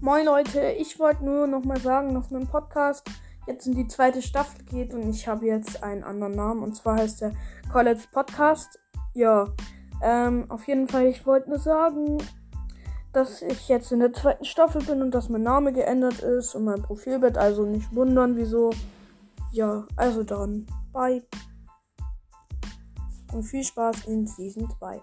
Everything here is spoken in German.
Moin Leute, ich wollte nur noch mal sagen, noch einen Podcast jetzt in die zweite Staffel geht und ich habe jetzt einen anderen Namen und zwar heißt der College Podcast. Ja, ähm, auf jeden Fall, ich wollte nur sagen, dass ich jetzt in der zweiten Staffel bin und dass mein Name geändert ist und mein Profilbild, also nicht wundern, wieso. Ja, also dann, bye. Und viel Spaß in Season 2.